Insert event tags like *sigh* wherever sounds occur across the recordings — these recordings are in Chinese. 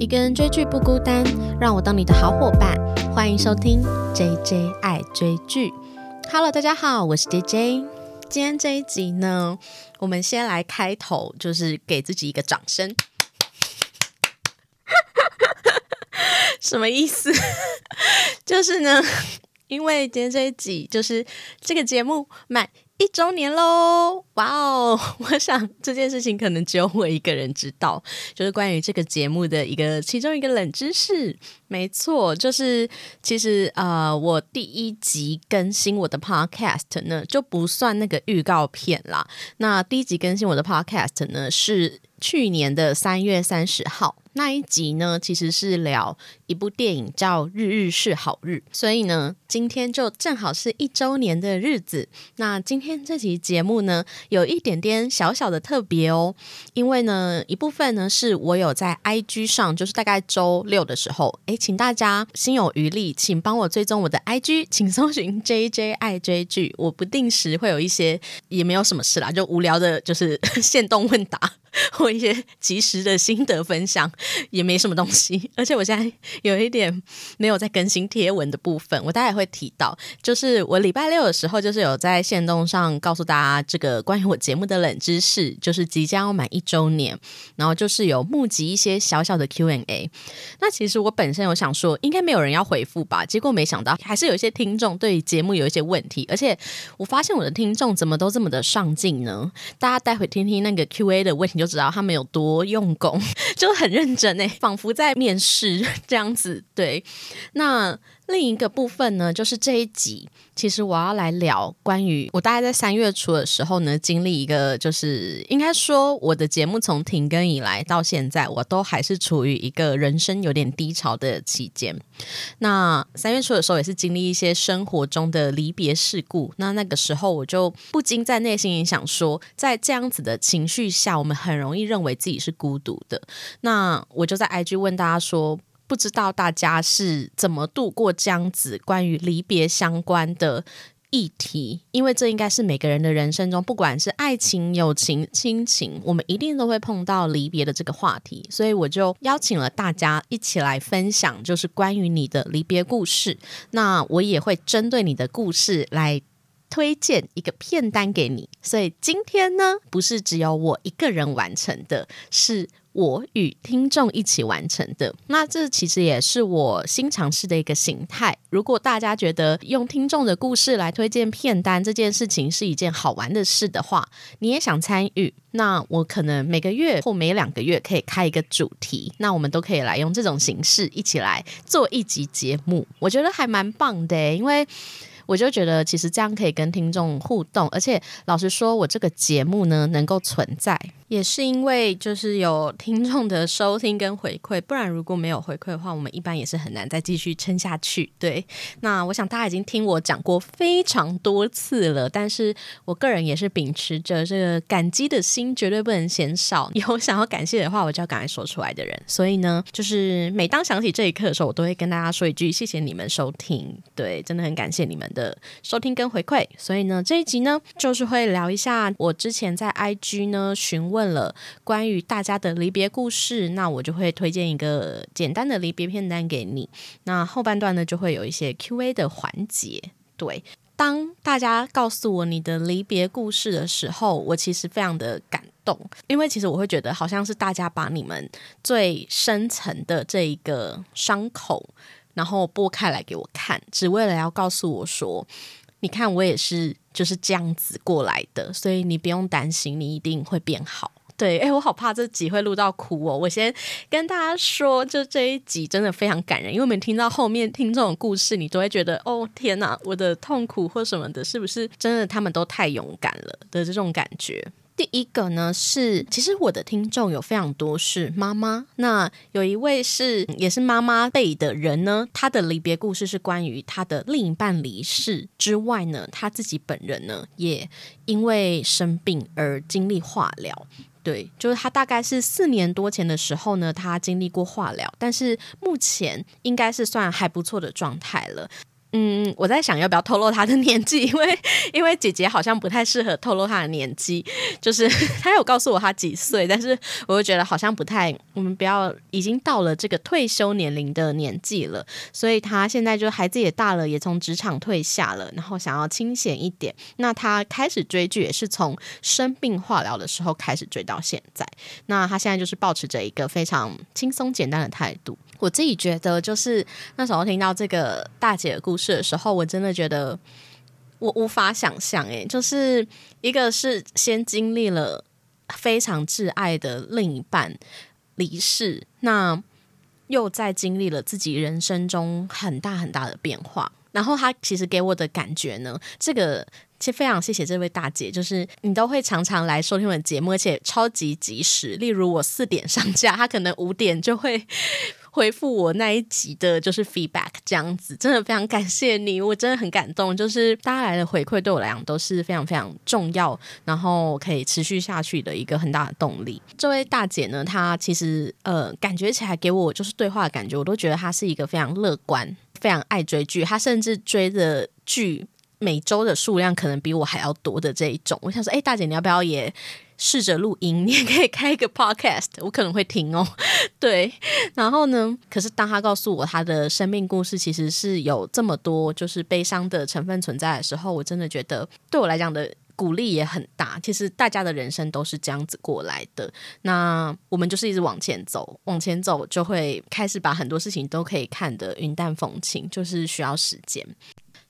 一个人追剧不孤单，让我当你的好伙伴。欢迎收听 J J 爱追剧。Hello，大家好，我是 J J。今天这一集呢，我们先来开头，就是给自己一个掌声。*laughs* 什么意思？*laughs* 就是呢，因为今天这一集就是这个节目满一周年喽！哇哦，*laughs* 我想这件事情可能只有我一个人知道，就是关于这个节目的一个其中一个冷知识。没错，就是其实呃，我第一集更新我的 podcast 呢，就不算那个预告片啦。那第一集更新我的 podcast 呢，是去年的三月三十号。那一集呢，其实是聊一部电影叫《日日是好日》，所以呢，今天就正好是一周年的日子。那今天这期节目呢，有一点点小小的特别哦，因为呢，一部分呢是我有在 IG 上，就是大概周六的时候，诶，请大家心有余力，请帮我追踪我的 IG，请搜寻 JJ 爱追剧，我不定时会有一些，也没有什么事啦，就无聊的，就是 *laughs* 现动问答。或一些及时的心得分享 *laughs* 也没什么东西，而且我现在有一点没有在更新贴文的部分，我大概会提到，就是我礼拜六的时候，就是有在线动上告诉大家这个关于我节目的冷知识，就是即将要满一周年，然后就是有募集一些小小的 Q&A。那其实我本身有想说，应该没有人要回复吧，结果没想到还是有一些听众对节目有一些问题，而且我发现我的听众怎么都这么的上进呢？大家待会听听那个 Q&A 的问题。就知道他们有多用功，*laughs* 就很认真诶，仿佛在面试这样子。对，那。另一个部分呢，就是这一集，其实我要来聊关于我大概在三月初的时候呢，经历一个就是应该说我的节目从停更以来到现在，我都还是处于一个人生有点低潮的期间。那三月初的时候也是经历一些生活中的离别事故，那那个时候我就不禁在内心里想说，在这样子的情绪下，我们很容易认为自己是孤独的。那我就在 IG 问大家说。不知道大家是怎么度过这样子关于离别相关的议题？因为这应该是每个人的人生中，不管是爱情、友情、亲情，我们一定都会碰到离别的这个话题。所以我就邀请了大家一起来分享，就是关于你的离别故事。那我也会针对你的故事来推荐一个片单给你。所以今天呢，不是只有我一个人完成的，是。我与听众一起完成的，那这其实也是我新尝试的一个形态。如果大家觉得用听众的故事来推荐片单这件事情是一件好玩的事的话，你也想参与，那我可能每个月或每两个月可以开一个主题，那我们都可以来用这种形式一起来做一集节目，我觉得还蛮棒的，因为。我就觉得其实这样可以跟听众互动，而且老实说，我这个节目呢能够存在，也是因为就是有听众的收听跟回馈，不然如果没有回馈的话，我们一般也是很难再继续撑下去。对，那我想大家已经听我讲过非常多次了，但是我个人也是秉持着这个感激的心，绝对不能嫌少。有想要感谢的话，我就要赶快说出来的人。所以呢，就是每当想起这一刻的时候，我都会跟大家说一句：谢谢你们收听，对，真的很感谢你们。的收听跟回馈，所以呢，这一集呢，就是会聊一下我之前在 IG 呢询问问了关于大家的离别故事，那我就会推荐一个简单的离别片单给你。那后半段呢，就会有一些 Q&A 的环节。对，当大家告诉我你的离别故事的时候，我其实非常的感动，因为其实我会觉得好像是大家把你们最深层的这一个伤口。然后拨开来给我看，只为了要告诉我说：“你看，我也是就是这样子过来的，所以你不用担心，你一定会变好。”对，哎，我好怕这集会录到哭哦。我先跟大家说，就这一集真的非常感人，因为我们听到后面听这种故事，你都会觉得：“哦，天哪，我的痛苦或什么的，是不是真的？他们都太勇敢了的这种感觉。”第一个呢是，其实我的听众有非常多是妈妈，那有一位是也是妈妈辈的人呢，他的离别故事是关于他的另一半离世之外呢，他自己本人呢也因为生病而经历化疗。对，就是他大概是四年多前的时候呢，他经历过化疗，但是目前应该是算还不错的状态了。嗯，我在想要不要透露他的年纪，*laughs* 因为因为姐姐好像不太适合透露她的年纪，就是 *laughs* 她有告诉我她几岁，但是我就觉得好像不太，我们不要已经到了这个退休年龄的年纪了，所以她现在就孩子也大了，也从职场退下了，然后想要清闲一点。那她开始追剧也是从生病化疗的时候开始追到现在，那她现在就是保持着一个非常轻松简单的态度。我自己觉得，就是那时候听到这个大姐的故事是的时候，我真的觉得我无法想象，诶，就是一个是先经历了非常挚爱的另一半离世，那又在经历了自己人生中很大很大的变化，然后他其实给我的感觉呢，这个其实非常谢谢这位大姐，就是你都会常常来收听我的节目，而且超级及时，例如我四点上架，他可能五点就会。回复我那一集的就是 feedback 这样子，真的非常感谢你，我真的很感动。就是大家来的回馈对我来讲都是非常非常重要，然后可以持续下去的一个很大的动力。这位大姐呢，她其实呃感觉起来给我就是对话的感觉，我都觉得她是一个非常乐观、非常爱追剧，她甚至追的剧每周的数量可能比我还要多的这一种。我想说，哎，大姐你要不要也？试着录音，*laughs* 你也可以开一个 podcast，我可能会听哦。*laughs* 对，然后呢？可是当他告诉我他的生命故事其实是有这么多就是悲伤的成分存在的时候，我真的觉得对我来讲的鼓励也很大。其实大家的人生都是这样子过来的，那我们就是一直往前走，往前走就会开始把很多事情都可以看得云淡风轻，就是需要时间。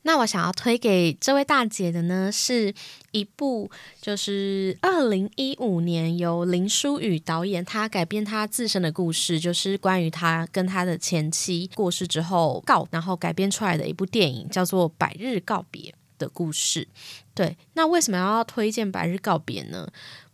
那我想要推给这位大姐的呢，是一部就是二零一五年由林书宇导演，他改编他自身的故事，就是关于他跟他的前妻过世之后告，然后改编出来的一部电影，叫做《百日告别》的故事。对，那为什么要推荐《百日告别》呢？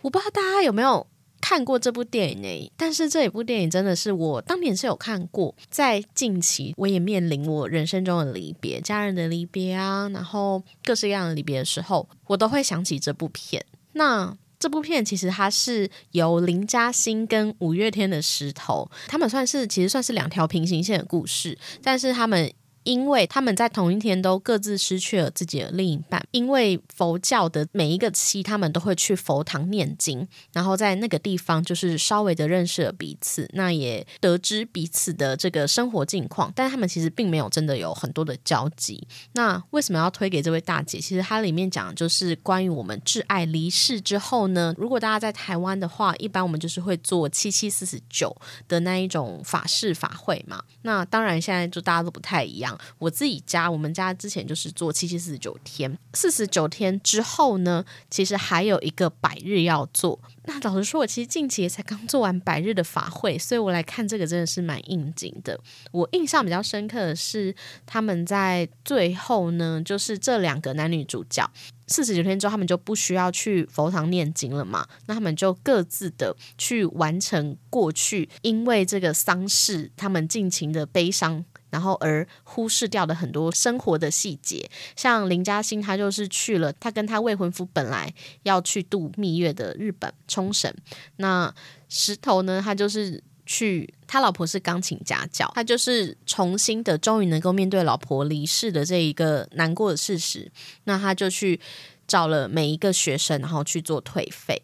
我不知道大家有没有。看过这部电影呢，但是这一部电影真的是我当年是有看过。在近期，我也面临我人生中的离别，家人的离别啊，然后各式各样的离别的时候，我都会想起这部片。那这部片其实它是由林嘉欣跟五月天的石头，他们算是其实算是两条平行线的故事，但是他们。因为他们在同一天都各自失去了自己的另一半，因为佛教的每一个期，他们都会去佛堂念经，然后在那个地方就是稍微的认识了彼此，那也得知彼此的这个生活境况，但他们其实并没有真的有很多的交集。那为什么要推给这位大姐？其实它里面讲的就是关于我们挚爱离世之后呢，如果大家在台湾的话，一般我们就是会做七七四十九的那一种法事法会嘛。那当然现在就大家都不太一样。我自己家，我们家之前就是做七七四十九天，四十九天之后呢，其实还有一个百日要做。那老实说，我其实近期才刚做完百日的法会，所以我来看这个真的是蛮应景的。我印象比较深刻的是，他们在最后呢，就是这两个男女主角。四十九天之后，他们就不需要去佛堂念经了嘛？那他们就各自的去完成过去因为这个丧事，他们尽情的悲伤，然后而忽视掉的很多生活的细节。像林嘉欣，他就是去了，他跟他未婚夫本来要去度蜜月的日本冲绳。那石头呢，他就是。去，他老婆是钢琴家教，他就是重新的，终于能够面对老婆离世的这一个难过的事实。那他就去找了每一个学生，然后去做退费。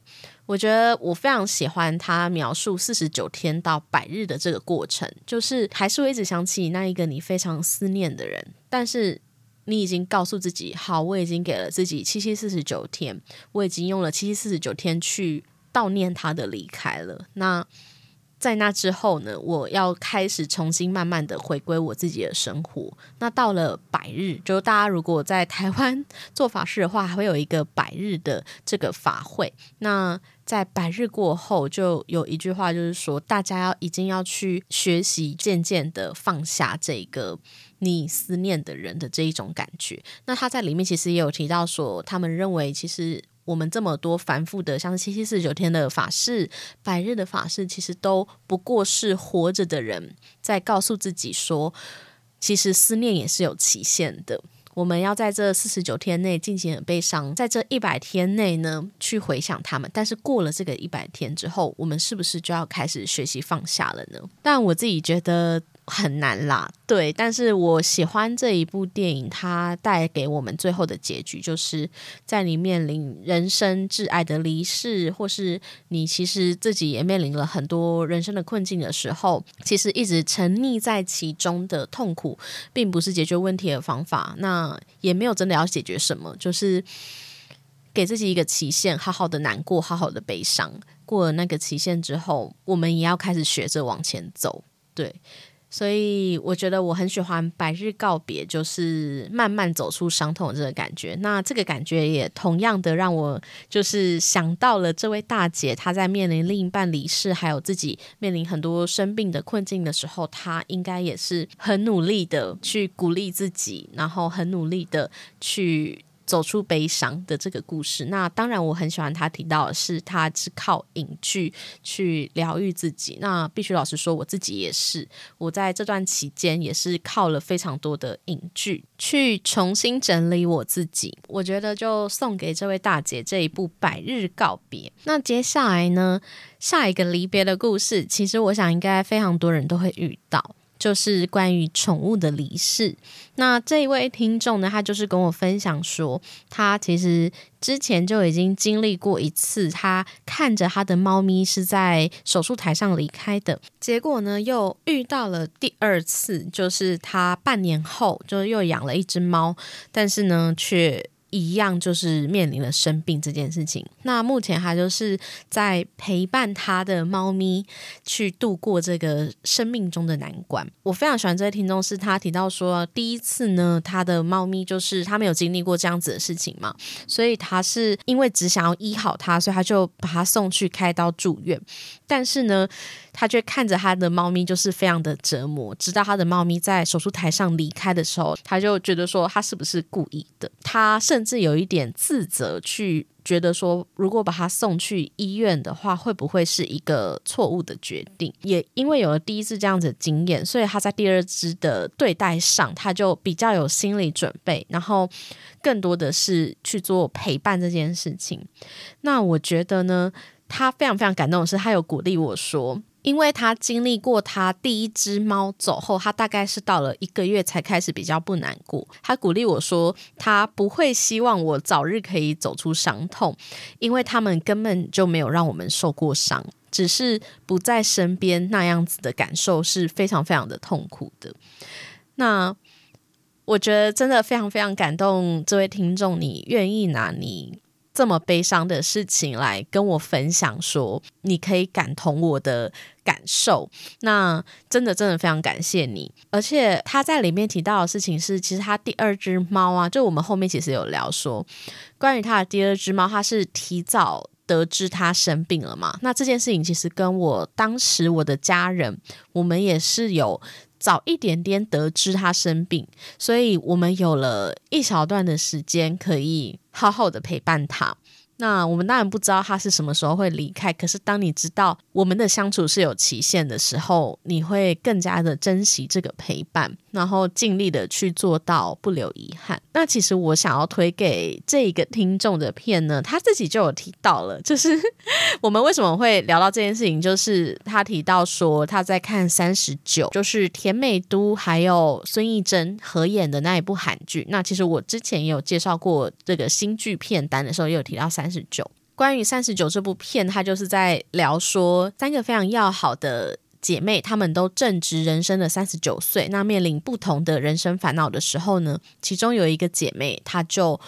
我觉得我非常喜欢他描述四十九天到百日的这个过程，就是还是会一直想起那一个你非常思念的人，但是你已经告诉自己，好，我已经给了自己七七四十九天，我已经用了七七四十九天去悼念他的离开了。那在那之后呢，我要开始重新慢慢的回归我自己的生活。那到了百日，就大家如果在台湾 *laughs* 做法事的话，还会有一个百日的这个法会。那在百日过后，就有一句话，就是说大家要已经要去学习，渐渐的放下这个你思念的人的这一种感觉。那他在里面其实也有提到说，他们认为其实。我们这么多繁复的，像七七四十九天的法事、百日的法事，其实都不过是活着的人在告诉自己说，其实思念也是有期限的。我们要在这四十九天内进行悲伤，在这一百天内呢去回想他们。但是过了这个一百天之后，我们是不是就要开始学习放下了呢？但我自己觉得，很难啦。对，但是我喜欢这一部电影，它带给我们最后的结局，就是在你面临人生挚爱的离世，或是你其实自己也面临了很多人生的困境的时候，其实一直沉溺在其中的痛苦，并不是解决问题的方法。那也没有真的要解决什么，就是给自己一个期限，好好的难过，好好的悲伤。过了那个期限之后，我们也要开始学着往前走。对，所以我觉得我很喜欢《百日告别》，就是慢慢走出伤痛的这个感觉。那这个感觉也同样的让我就是想到了这位大姐，她在面临另一半离世，还有自己面临很多生病的困境的时候，她应该也是很努力的去鼓励自己，然后很努力的去。走出悲伤的这个故事，那当然我很喜欢他提到的是，他是靠影剧去疗愈自己。那必须老实说，我自己也是，我在这段期间也是靠了非常多的影剧去重新整理我自己。我觉得就送给这位大姐这一部《百日告别》。那接下来呢，下一个离别的故事，其实我想应该非常多人都会遇到。就是关于宠物的离世。那这一位听众呢，他就是跟我分享说，他其实之前就已经经历过一次，他看着他的猫咪是在手术台上离开的，结果呢，又遇到了第二次，就是他半年后就又养了一只猫，但是呢，却。一样就是面临了生病这件事情。那目前他就是在陪伴他的猫咪去度过这个生命中的难关。我非常喜欢这位听众，是他提到说，第一次呢，他的猫咪就是他没有经历过这样子的事情嘛，所以他是因为只想要医好它，所以他就把它送去开刀住院。但是呢，他却看着他的猫咪就是非常的折磨，直到他的猫咪在手术台上离开的时候，他就觉得说他是不是故意的？他甚甚至有一点自责，去觉得说如果把他送去医院的话，会不会是一个错误的决定？也因为有了第一次这样子的经验，所以他在第二只的对待上，他就比较有心理准备，然后更多的是去做陪伴这件事情。那我觉得呢？他非常非常感动的是，他有鼓励我说，因为他经历过他第一只猫走后，他大概是到了一个月才开始比较不难过。他鼓励我说，他不会希望我早日可以走出伤痛，因为他们根本就没有让我们受过伤，只是不在身边那样子的感受是非常非常的痛苦的。那我觉得真的非常非常感动，这位听众，你愿意拿你。这么悲伤的事情来跟我分享，说你可以感同我的感受，那真的真的非常感谢你。而且他在里面提到的事情是，其实他第二只猫啊，就我们后面其实有聊说，关于他的第二只猫，他是提早得知他生病了嘛？那这件事情其实跟我当时我的家人，我们也是有。早一点点得知他生病，所以我们有了一小段的时间可以好好的陪伴他。那我们当然不知道他是什么时候会离开，可是当你知道我们的相处是有期限的时候，你会更加的珍惜这个陪伴，然后尽力的去做到不留遗憾。那其实我想要推给这一个听众的片呢，他自己就有提到了，就是 *laughs* 我们为什么会聊到这件事情，就是他提到说他在看三十九，就是田美都还有孙艺珍合演的那一部韩剧。那其实我之前也有介绍过这个新剧片单的时候，也有提到三。十九，关于三十九这部片，它就是在聊说三个非常要好的姐妹，她们都正值人生的三十九岁，那面临不同的人生烦恼的时候呢，其中有一个姐妹，她就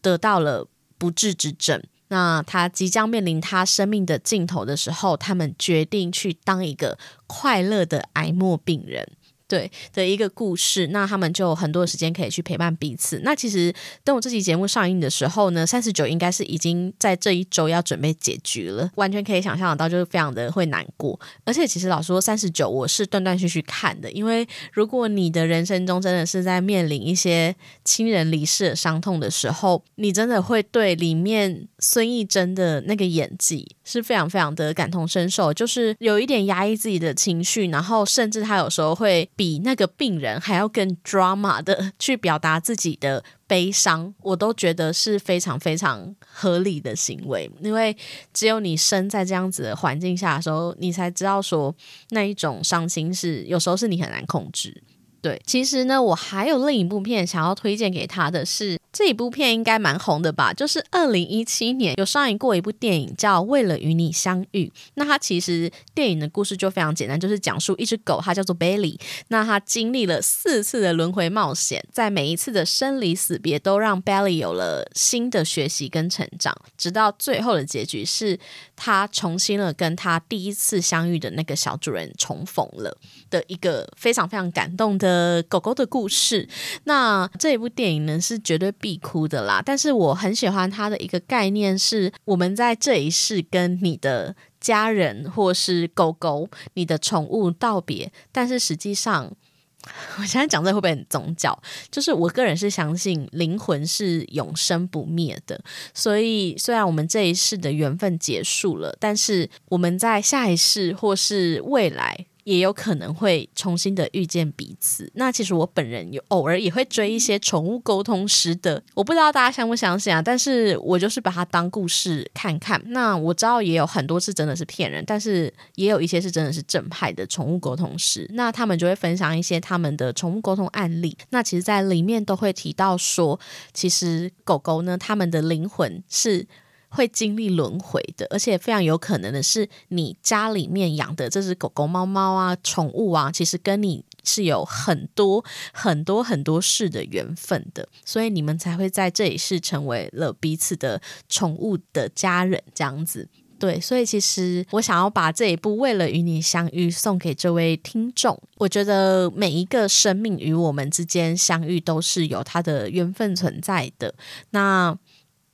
得到了不治之症，那她即将面临她生命的尽头的时候，她们决定去当一个快乐的癌末病人。对的一个故事，那他们就有很多的时间可以去陪伴彼此。那其实等我这期节目上映的时候呢，三十九应该是已经在这一周要准备结局了，完全可以想象得到，就是非常的会难过。而且其实老实说三十九，我是断断续续看的，因为如果你的人生中真的是在面临一些亲人离世的伤痛的时候，你真的会对里面孙艺珍的那个演技是非常非常的感同身受，就是有一点压抑自己的情绪，然后甚至他有时候会。比那个病人还要更 drama 的去表达自己的悲伤，我都觉得是非常非常合理的行为。因为只有你生在这样子的环境下的时候，你才知道说那一种伤心是有时候是你很难控制。对，其实呢，我还有另一部片想要推荐给他的是。这一部片应该蛮红的吧？就是二零一七年有上映过一部电影叫《为了与你相遇》。那它其实电影的故事就非常简单，就是讲述一只狗，它叫做 Bailey。那它经历了四次的轮回冒险，在每一次的生离死别，都让 Bailey 有了新的学习跟成长。直到最后的结局是，它重新了跟它第一次相遇的那个小主人重逢了的一个非常非常感动的狗狗的故事。那这一部电影呢，是绝对。必哭的啦，但是我很喜欢他的一个概念是，我们在这一世跟你的家人或是狗狗、你的宠物道别，但是实际上，*laughs* 我现在讲这会不会很宗教？就是我个人是相信灵魂是永生不灭的，所以虽然我们这一世的缘分结束了，但是我们在下一世或是未来。也有可能会重新的遇见彼此。那其实我本人有偶尔也会追一些宠物沟通师的，我不知道大家相不相信啊。但是我就是把它当故事看看。那我知道也有很多是真的是骗人，但是也有一些是真的是正派的宠物沟通师。那他们就会分享一些他们的宠物沟通案例。那其实，在里面都会提到说，其实狗狗呢，他们的灵魂是。会经历轮回的，而且非常有可能的是，你家里面养的这只狗狗、猫猫啊，宠物啊，其实跟你是有很多很多很多世的缘分的，所以你们才会在这里是成为了彼此的宠物的家人这样子。对，所以其实我想要把这一部《为了与你相遇》送给这位听众。我觉得每一个生命与我们之间相遇都是有它的缘分存在的。那。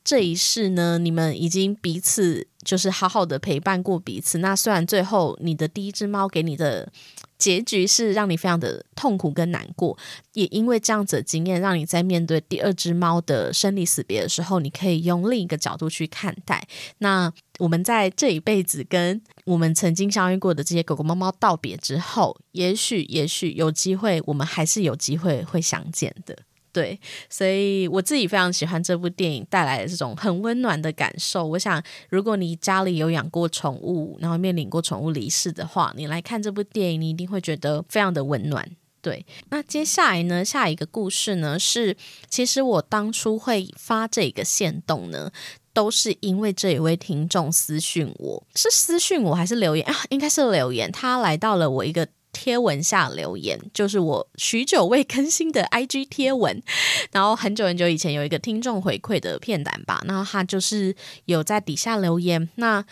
这一世呢，你们已经彼此就是好好的陪伴过彼此。那虽然最后你的第一只猫给你的结局是让你非常的痛苦跟难过，也因为这样子的经验，让你在面对第二只猫的生离死别的时候，你可以用另一个角度去看待。那我们在这一辈子跟我们曾经相遇过的这些狗狗猫猫道别之后，也许也许有机会，我们还是有机会会相见的。对，所以我自己非常喜欢这部电影带来的这种很温暖的感受。我想，如果你家里有养过宠物，然后面临过宠物离世的话，你来看这部电影，你一定会觉得非常的温暖。对，那接下来呢，下一个故事呢是，其实我当初会发这个线动呢，都是因为这一位听众私讯我，是私讯我还是留言啊？应该是留言，他来到了我一个。贴文下留言，就是我许久未更新的 IG 贴文，然后很久很久以前有一个听众回馈的片段吧，然后他就是有在底下留言，那。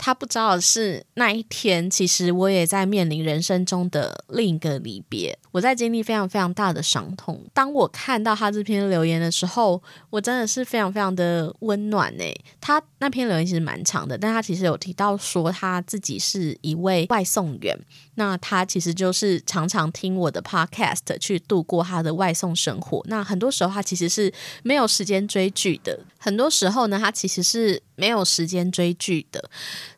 他不知道的是，那一天其实我也在面临人生中的另一个离别，我在经历非常非常大的伤痛。当我看到他这篇留言的时候，我真的是非常非常的温暖诶。他那篇留言其实蛮长的，但他其实有提到说他自己是一位外送员，那他其实就是常常听我的 podcast 去度过他的外送生活。那很多时候他其实是没有时间追剧的，很多时候呢，他其实是没有时间追剧的。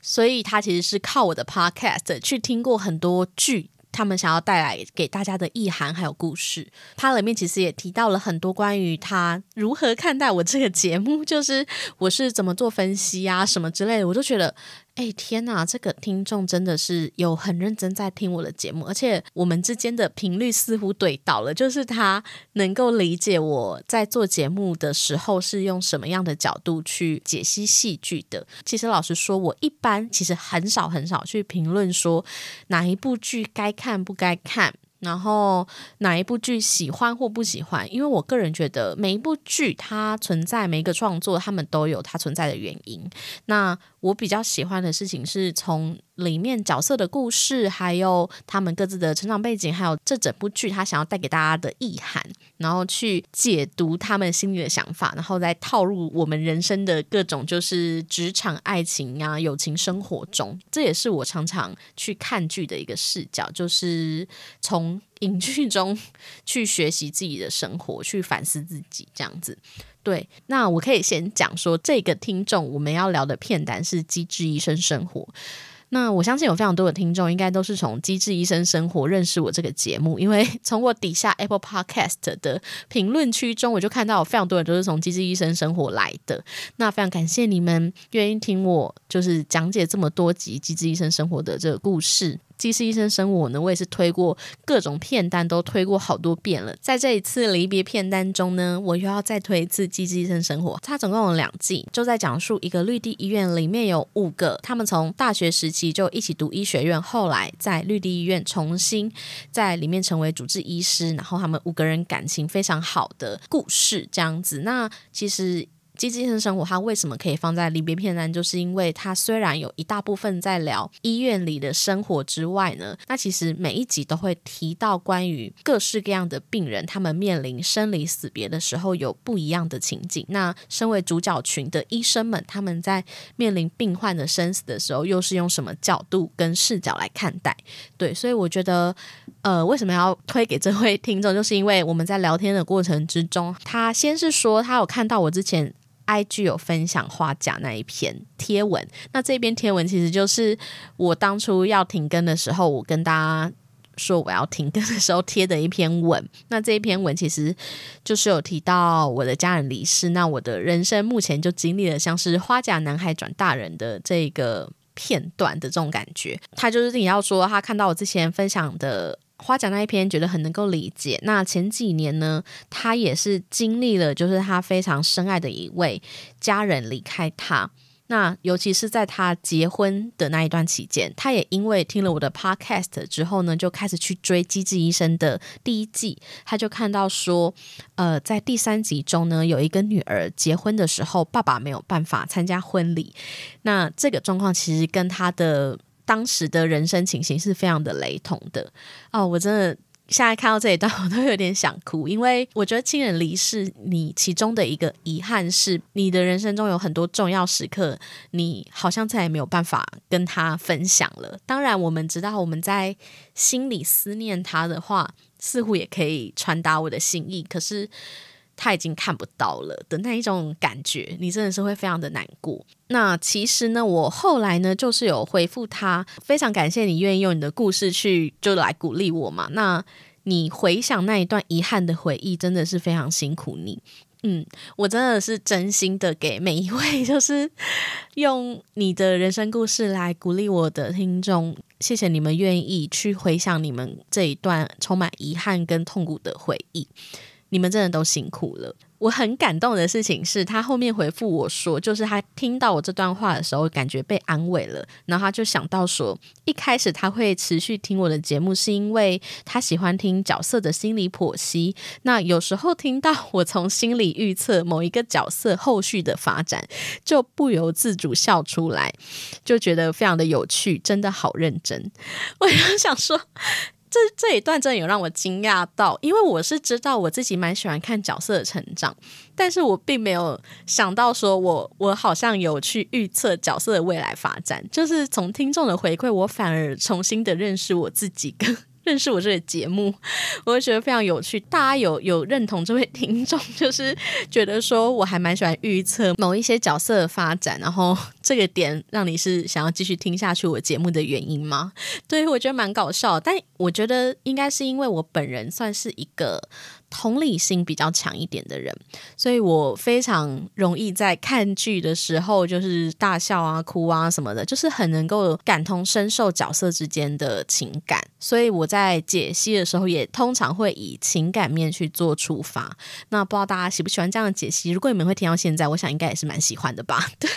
所以他其实是靠我的 podcast 去听过很多剧，他们想要带来给大家的意涵还有故事。它里面其实也提到了很多关于他如何看待我这个节目，就是我是怎么做分析啊什么之类的，我就觉得。哎天呐，这个听众真的是有很认真在听我的节目，而且我们之间的频率似乎对到了，就是他能够理解我在做节目的时候是用什么样的角度去解析戏剧的。其实老实说，我一般其实很少很少去评论说哪一部剧该看不该看。然后哪一部剧喜欢或不喜欢？因为我个人觉得每一部剧它存在每一个创作，他们都有它存在的原因。那我比较喜欢的事情是从。里面角色的故事，还有他们各自的成长背景，还有这整部剧他想要带给大家的意涵，然后去解读他们心里的想法，然后再套入我们人生的各种就是职场、爱情啊、友情生活中。这也是我常常去看剧的一个视角，就是从影剧中 *laughs* 去学习自己的生活，去反思自己这样子。对，那我可以先讲说，这个听众我们要聊的片单是《机智医生生活》。那我相信有非常多的听众应该都是从《机智医生生活》认识我这个节目，因为从我底下 Apple Podcast 的评论区中，我就看到非常多人都是从《机智医生生活》来的。那非常感谢你们愿意听我就是讲解这么多集《机智医生生活》的这个故事。既是医生生活呢，我也是推过各种片单，都推过好多遍了。在这一次离别片单中呢，我又要再推一次《机智医生生活》。它总共有两季，就在讲述一个绿地医院里面有五个，他们从大学时期就一起读医学院，后来在绿地医院重新在里面成为主治医师，然后他们五个人感情非常好的故事，这样子。那其实。机智医生生活，它为什么可以放在离别片单？就是因为它虽然有一大部分在聊医院里的生活之外呢，那其实每一集都会提到关于各式各样的病人，他们面临生离死别的时候有不一样的情景。那身为主角群的医生们，他们在面临病患的生死的时候，又是用什么角度跟视角来看待？对，所以我觉得，呃，为什么要推给这位听众？就是因为我们在聊天的过程之中，他先是说他有看到我之前。I G 有分享花甲那一篇贴文，那这篇贴文其实就是我当初要停更的时候，我跟大家说我要停更的时候贴的一篇文。那这一篇文其实就是有提到我的家人离世，那我的人生目前就经历了像是花甲男孩转大人的这个片段的这种感觉。他就是你要说他看到我之前分享的。花甲那一篇觉得很能够理解。那前几年呢，他也是经历了，就是他非常深爱的一位家人离开他。那尤其是在他结婚的那一段期间，他也因为听了我的 podcast 之后呢，就开始去追《机智医生》的第一季。他就看到说，呃，在第三集中呢，有一个女儿结婚的时候，爸爸没有办法参加婚礼。那这个状况其实跟他的。当时的人生情形是非常的雷同的哦，我真的现在看到这一段，我都有点想哭，因为我觉得亲人离世，你其中的一个遗憾是，你的人生中有很多重要时刻，你好像再也没有办法跟他分享了。当然，我们知道我们在心里思念他的话，似乎也可以传达我的心意，可是。他已经看不到了的那一种感觉，你真的是会非常的难过。那其实呢，我后来呢，就是有回复他，非常感谢你愿意用你的故事去就来鼓励我嘛。那你回想那一段遗憾的回忆，真的是非常辛苦你。嗯，我真的是真心的给每一位，就是用你的人生故事来鼓励我的听众，谢谢你们愿意去回想你们这一段充满遗憾跟痛苦的回忆。你们真的都辛苦了。我很感动的事情是他后面回复我说，就是他听到我这段话的时候，感觉被安慰了。然后他就想到说，一开始他会持续听我的节目，是因为他喜欢听角色的心理剖析。那有时候听到我从心里预测某一个角色后续的发展，就不由自主笑出来，就觉得非常的有趣，真的好认真。我就想说。这这一段真的有让我惊讶到，因为我是知道我自己蛮喜欢看角色的成长，但是我并没有想到说我我好像有去预测角色的未来发展，就是从听众的回馈，我反而重新的认识我自己跟。认识我这个节目，我会觉得非常有趣。大家有有认同这位 *laughs* 听众，就是觉得说我还蛮喜欢预测某一些角色的发展，然后这个点让你是想要继续听下去我节目的原因吗？对我觉得蛮搞笑，但我觉得应该是因为我本人算是一个。同理心比较强一点的人，所以我非常容易在看剧的时候就是大笑啊、哭啊什么的，就是很能够感同身受角色之间的情感。所以我在解析的时候，也通常会以情感面去做出发。那不知道大家喜不喜欢这样的解析？如果你们会听到现在，我想应该也是蛮喜欢的吧。*laughs* 对，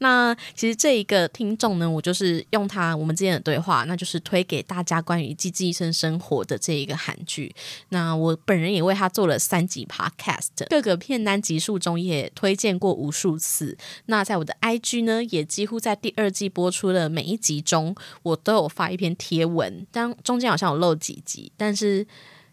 那其实这一个听众呢，我就是用他我们之间的对话，那就是推给大家关于《机智医生生活》的这一个韩剧。那我本人。人也为他做了三集 podcast，各个片单集数中也推荐过无数次。那在我的 IG 呢，也几乎在第二季播出的每一集中，我都有发一篇贴文。当中间好像有漏几集，但是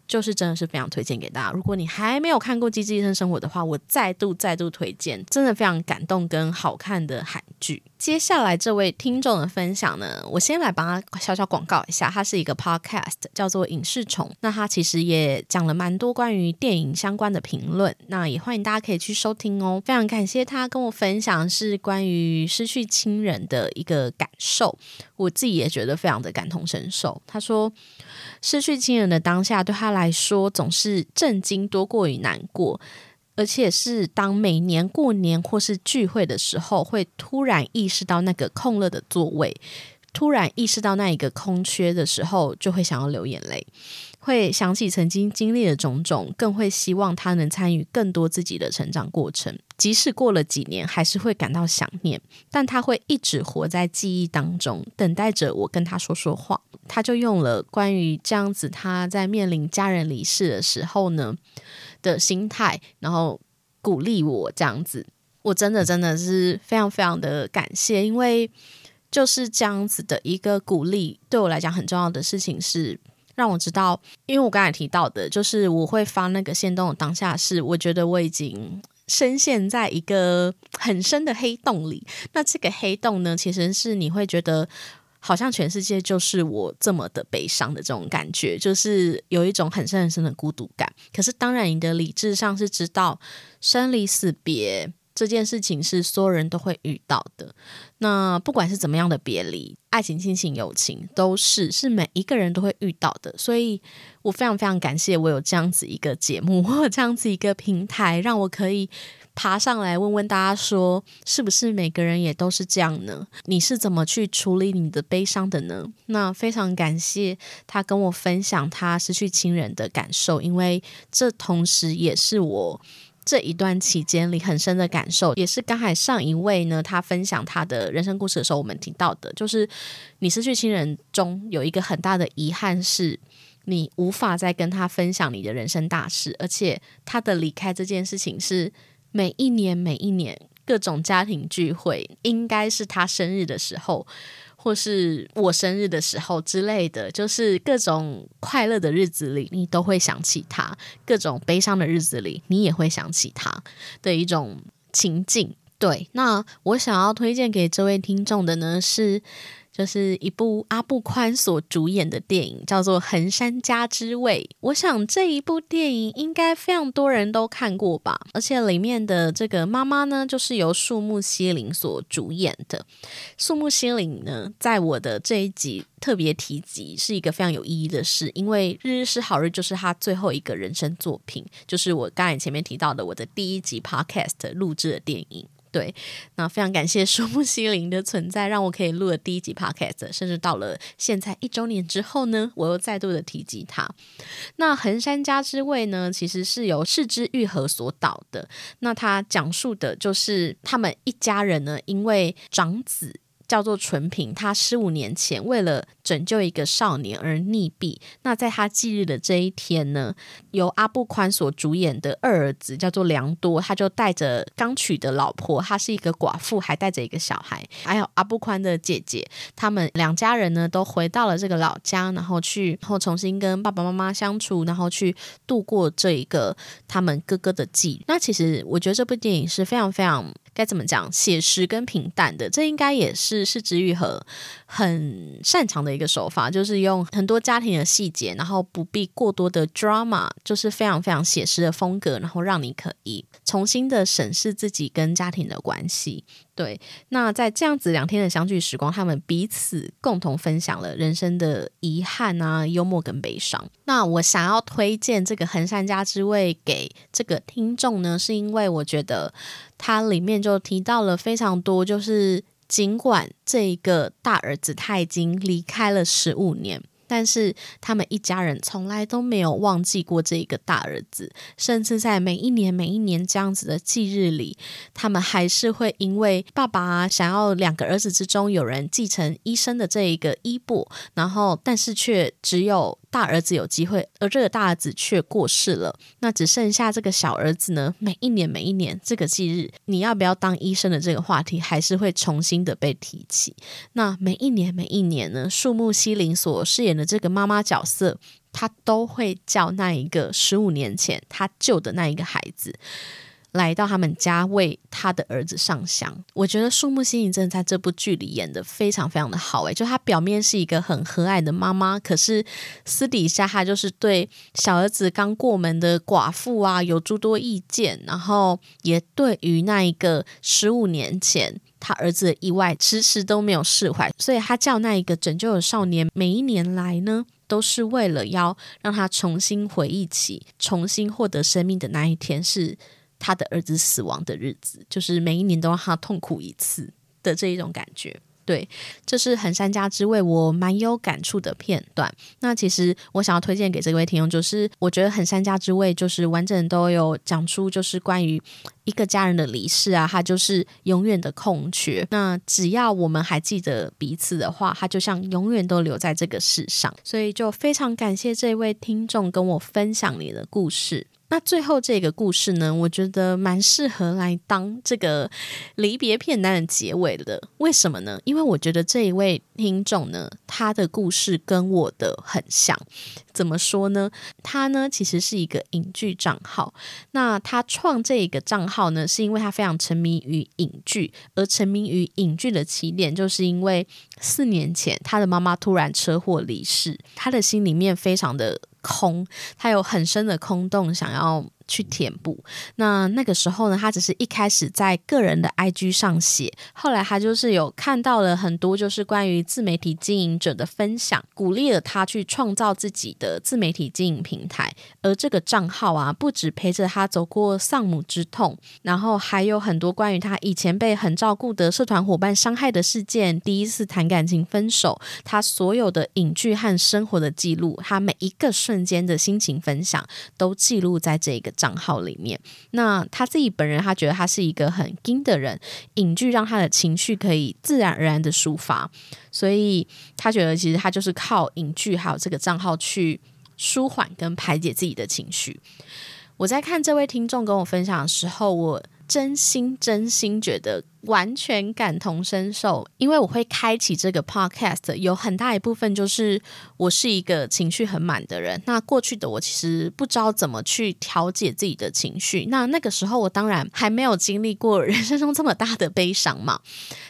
就是真的是非常推荐给大家。如果你还没有看过《机智医生生活》的话，我再度再度推荐，真的非常感动跟好看的韩剧。接下来这位听众的分享呢，我先来帮他小小广告一下，它是一个 podcast，叫做《影视虫》。那他其实也讲了蛮多关于电影相关的评论，那也欢迎大家可以去收听哦。非常感谢他跟我分享是关于失去亲人的一个感受，我自己也觉得非常的感同身受。他说，失去亲人的当下对他来说总是震惊多过于难过。而且是当每年过年或是聚会的时候，会突然意识到那个空了的座位，突然意识到那一个空缺的时候，就会想要流眼泪，会想起曾经经历的种种，更会希望他能参与更多自己的成长过程。即使过了几年，还是会感到想念，但他会一直活在记忆当中，等待着我跟他说说话。他就用了关于这样子，他在面临家人离世的时候呢。的心态，然后鼓励我这样子，我真的真的是非常非常的感谢，因为就是这样子的一个鼓励，对我来讲很重要的事情是让我知道，因为我刚才提到的，就是我会发那个线动的当下，是我觉得我已经深陷在一个很深的黑洞里，那这个黑洞呢，其实是你会觉得。好像全世界就是我这么的悲伤的这种感觉，就是有一种很深很深的孤独感。可是当然，你的理智上是知道生离死别这件事情是所有人都会遇到的。那不管是怎么样的别离，爱情、亲情、友情，都是是每一个人都会遇到的。所以我非常非常感谢我有这样子一个节目，*laughs* 或这样子一个平台，让我可以。爬上来问问大家说，是不是每个人也都是这样呢？你是怎么去处理你的悲伤的呢？那非常感谢他跟我分享他失去亲人的感受，因为这同时也是我这一段期间里很深的感受，也是刚才上一位呢他分享他的人生故事的时候，我们提到的，就是你失去亲人中有一个很大的遗憾是。你无法再跟他分享你的人生大事，而且他的离开这件事情是。每一年，每一年，各种家庭聚会，应该是他生日的时候，或是我生日的时候之类的，就是各种快乐的日子里，你都会想起他；各种悲伤的日子里，你也会想起他的一种情境。对，那我想要推荐给这位听众的呢是。就是一部阿布宽所主演的电影，叫做《横山家之味》。我想这一部电影应该非常多人都看过吧，而且里面的这个妈妈呢，就是由树木希林所主演的。树木希林呢，在我的这一集特别提及，是一个非常有意义的事，因为《日日是好日》就是他最后一个人生作品，就是我刚才前面提到的我的第一集 Podcast 录制的电影。对，那非常感谢树木希林的存在，让我可以录了第一集 podcast，甚至到了现在一周年之后呢，我又再度的提及它。那横山家之味呢，其实是由柿之愈合所导的，那他讲述的就是他们一家人呢，因为长子。叫做纯平，他十五年前为了拯救一个少年而溺毙。那在他忌日的这一天呢，由阿布宽所主演的二儿子叫做良多，他就带着刚娶的老婆，他是一个寡妇，还带着一个小孩，还有阿布宽的姐姐，他们两家人呢都回到了这个老家，然后去，然后重新跟爸爸妈妈相处，然后去度过这一个他们哥哥的忌。那其实我觉得这部电影是非常非常。该怎么讲？写实跟平淡的，这应该也是是是治愈和很擅长的一个手法，就是用很多家庭的细节，然后不必过多的 drama，就是非常非常写实的风格，然后让你可以重新的审视自己跟家庭的关系。对，那在这样子两天的相聚时光，他们彼此共同分享了人生的遗憾啊、幽默跟悲伤。那我想要推荐这个《横山家之味》给这个听众呢，是因为我觉得它里面就提到了非常多，就是尽管这一个大儿子他已经离开了十五年。但是他们一家人从来都没有忘记过这一个大儿子，甚至在每一年每一年这样子的忌日里，他们还是会因为爸爸想要两个儿子之中有人继承医生的这一个衣钵，然后但是却只有。大儿子有机会，而这个大儿子却过世了。那只剩下这个小儿子呢？每一年，每一年，这个忌日，你要不要当医生的这个话题，还是会重新的被提起。那每一年，每一年呢？树木希林所饰演的这个妈妈角色。他都会叫那一个十五年前他救的那一个孩子。来到他们家为他的儿子上香，我觉得树木心影真的在这部剧里演的非常非常的好诶，就他表面是一个很和蔼的妈妈，可是私底下他就是对小儿子刚过门的寡妇啊有诸多意见，然后也对于那一个十五年前他儿子的意外迟迟都没有释怀，所以他叫那一个拯救的少年每一年来呢，都是为了要让他重新回忆起重新获得生命的那一天是。他的儿子死亡的日子，就是每一年都让他痛苦一次的这一种感觉。对，这是《横山家之味》我蛮有感触的片段。那其实我想要推荐给这位听众，就是我觉得《横山家之味》就是完整都有讲出，就是关于一个家人的离世啊，他就是永远的空缺。那只要我们还记得彼此的话，他就像永远都留在这个世上。所以就非常感谢这位听众跟我分享你的故事。那最后这个故事呢，我觉得蛮适合来当这个离别片单的结尾的。为什么呢？因为我觉得这一位听众呢，他的故事跟我的很像。怎么说呢？他呢其实是一个影剧账号。那他创这个账号呢，是因为他非常沉迷于影剧，而沉迷于影剧的起点，就是因为四年前他的妈妈突然车祸离世，他的心里面非常的。空，他有很深的空洞，想要。去填补。那那个时候呢，他只是一开始在个人的 IG 上写，后来他就是有看到了很多就是关于自媒体经营者的分享，鼓励了他去创造自己的自媒体经营平台。而这个账号啊，不止陪着他走过丧母之痛，然后还有很多关于他以前被很照顾的社团伙伴伤害的事件，第一次谈感情分手，他所有的影剧和生活的记录，他每一个瞬间的心情分享，都记录在这个。账号里面，那他自己本人，他觉得他是一个很硬的人，影剧让他的情绪可以自然而然的抒发，所以他觉得其实他就是靠影剧还有这个账号去舒缓跟排解自己的情绪。我在看这位听众跟我分享的时候，我。真心真心觉得完全感同身受，因为我会开启这个 podcast，有很大一部分就是我是一个情绪很满的人。那过去的我其实不知道怎么去调节自己的情绪。那那个时候我当然还没有经历过人生中这么大的悲伤嘛。